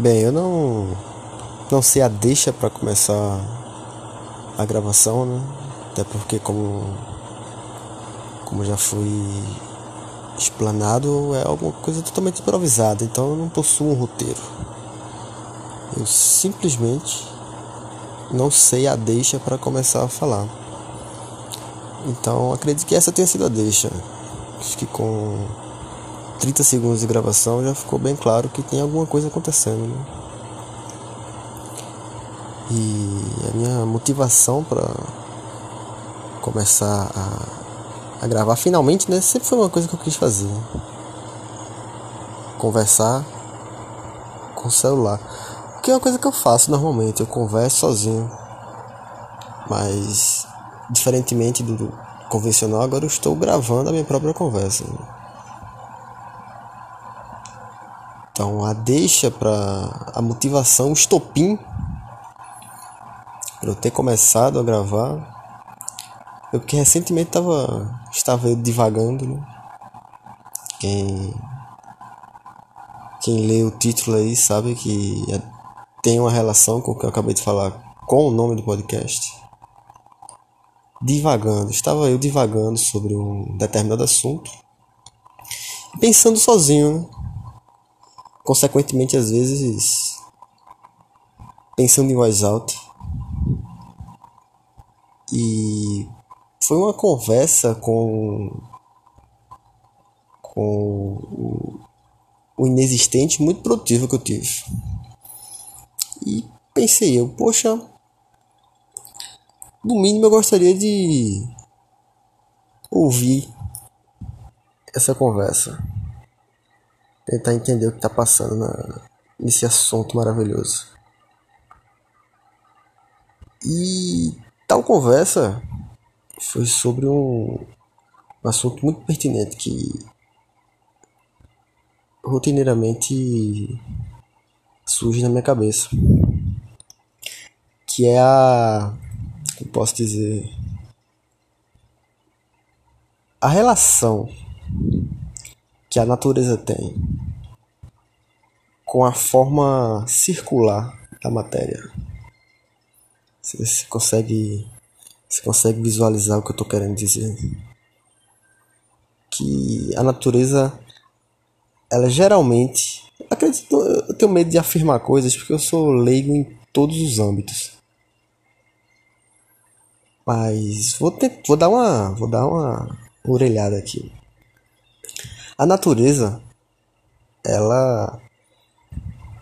Bem, eu não não sei a deixa para começar a gravação, né? Até porque como como já foi explanado, é alguma coisa totalmente improvisada, então eu não possuo um roteiro. Eu simplesmente não sei a deixa para começar a falar. Então acredito que essa tenha sido a deixa. Acho que com 30 segundos de gravação já ficou bem claro que tem alguma coisa acontecendo. Né? E a minha motivação para começar a, a, gravar finalmente, né, sempre foi uma coisa que eu quis fazer. Conversar com o celular. Que é uma coisa que eu faço normalmente, eu converso sozinho. Mas diferentemente do, do convencional, agora eu estou gravando a minha própria conversa. Então a deixa para a motivação, o estopim para eu ter começado a gravar eu porque recentemente tava, estava eu divagando, né? Quem, quem lê o título aí sabe que é, tem uma relação com o que eu acabei de falar com o nome do podcast. Divagando, estava eu divagando sobre um determinado assunto, pensando sozinho, né? Consequentemente às vezes pensando em voz alta. E foi uma conversa com com o, inexistente muito produtivo que eu tive. E pensei eu, poxa, no mínimo eu gostaria de ouvir essa conversa. Tentar entender o que está passando na, nesse assunto maravilhoso. E tal conversa foi sobre um, um assunto muito pertinente que rotineiramente surge na minha cabeça. Que é a. Como posso dizer? A relação que a natureza tem com a forma circular da matéria. Você consegue você consegue visualizar o que eu estou querendo dizer? Que a natureza, ela geralmente. Acredito, eu tenho medo de afirmar coisas porque eu sou leigo em todos os âmbitos. Mas vou, ter, vou dar uma, vou dar uma orelhada aqui. A natureza, ela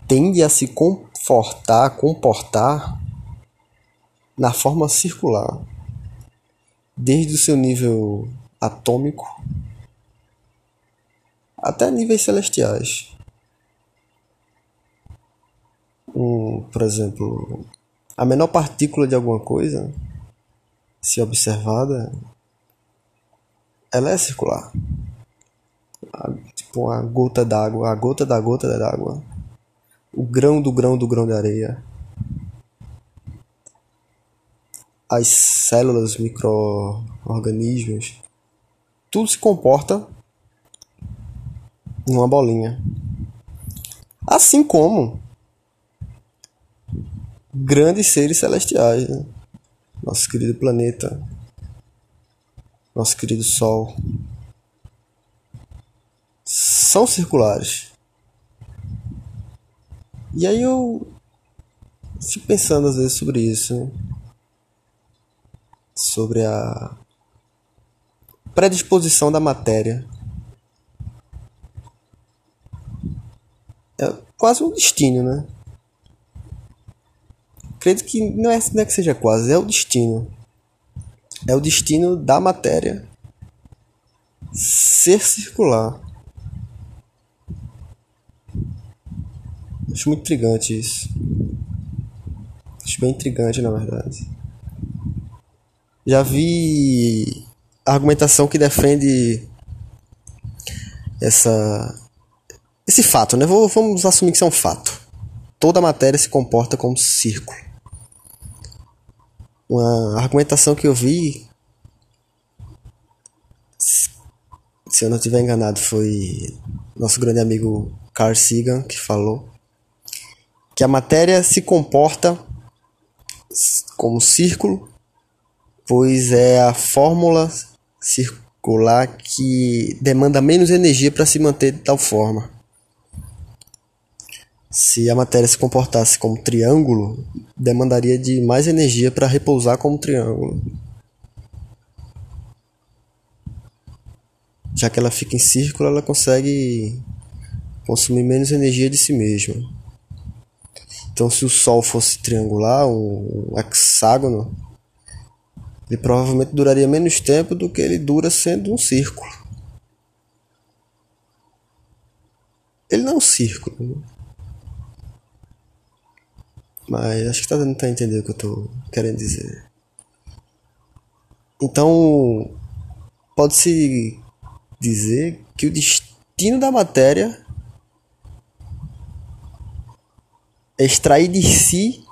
tende a se confortar, comportar na forma circular desde o seu nível atômico até níveis celestiais. Um, por exemplo, a menor partícula de alguma coisa, se observada, ela é circular. A, tipo a gota d'água, a gota da gota d'água, o grão do grão do grão de areia. As células, micro-organismos, tudo se comporta em uma bolinha. Assim como grandes seres celestiais, né? nosso querido planeta, nosso querido Sol, são circulares. E aí eu fico pensando às vezes sobre isso. Sobre a predisposição da matéria. É quase um destino, né? Acredito que não é, não é que seja quase, é o destino. É o destino da matéria ser circular. Acho muito intrigante isso. Acho bem intrigante, na verdade. Já vi argumentação que defende essa esse fato, né? Vamos assumir que isso é um fato. Toda matéria se comporta como círculo. Uma argumentação que eu vi, se eu não estiver enganado, foi nosso grande amigo Carl Sagan que falou que a matéria se comporta como círculo, pois é a fórmula circular que demanda menos energia para se manter de tal forma. Se a matéria se comportasse como triângulo, demandaria de mais energia para repousar como triângulo. Já que ela fica em círculo, ela consegue consumir menos energia de si mesma. Então, se o Sol fosse triangular, um hexágono, ele provavelmente duraria menos tempo do que ele dura sendo um círculo. Ele não é um círculo. Né? Mas acho que está dando para entender o que eu estou querendo dizer. Então, pode-se dizer que o destino da matéria é extrair de si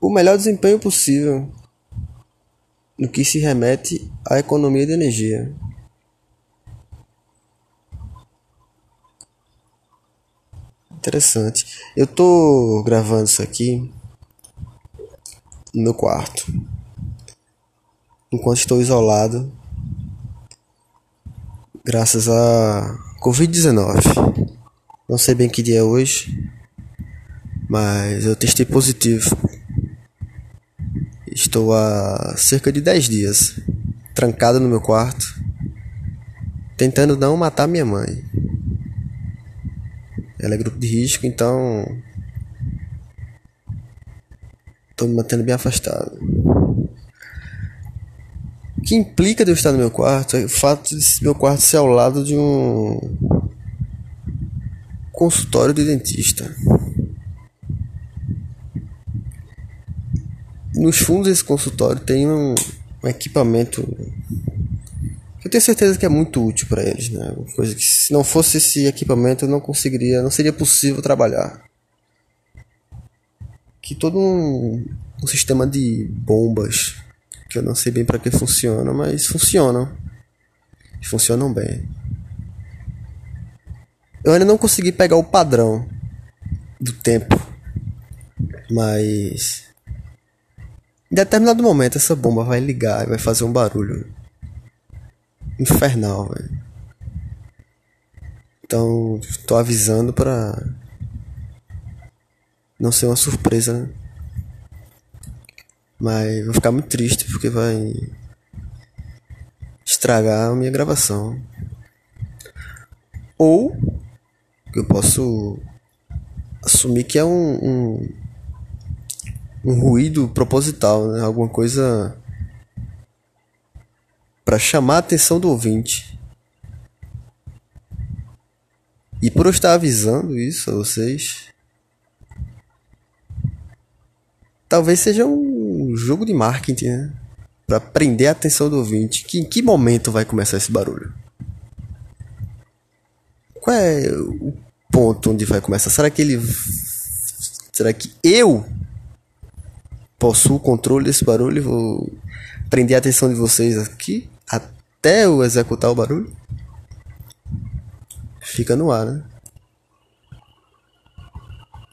o melhor desempenho possível no que se remete à economia de energia. Interessante. Eu tô gravando isso aqui no meu quarto. Enquanto estou isolado graças a Covid-19. Não sei bem que dia é hoje, mas eu testei positivo. Estou há cerca de 10 dias trancado no meu quarto, tentando não matar minha mãe. Ela é grupo de risco, então. Estou me mantendo bem afastado. O que implica de eu estar no meu quarto é o fato de meu quarto ser ao lado de um consultório de dentista. Nos fundos desse consultório tem um, um equipamento eu tenho certeza que é muito útil para eles, né? Coisa que se não fosse esse equipamento eu não conseguiria, não seria possível trabalhar. Que todo um, um sistema de bombas que eu não sei bem para que funciona, mas funcionam. Funcionam bem. Eu ainda não consegui pegar o padrão do tempo, mas em determinado momento essa bomba vai ligar e vai fazer um barulho infernal, velho. Então, tô avisando pra não ser uma surpresa, né? Mas vou ficar muito triste porque vai estragar a minha gravação. Ou eu posso assumir que é um, um, um ruído proposital, né? Alguma coisa para chamar a atenção do ouvinte. E por eu estar avisando isso a vocês, talvez seja um jogo de marketing, né? Para prender a atenção do ouvinte. Que em que momento vai começar esse barulho? Qual é o ponto onde vai começar? Será que ele será que eu possuo o controle desse barulho e vou prender a atenção de vocês aqui? até eu executar o barulho, fica no ar, né?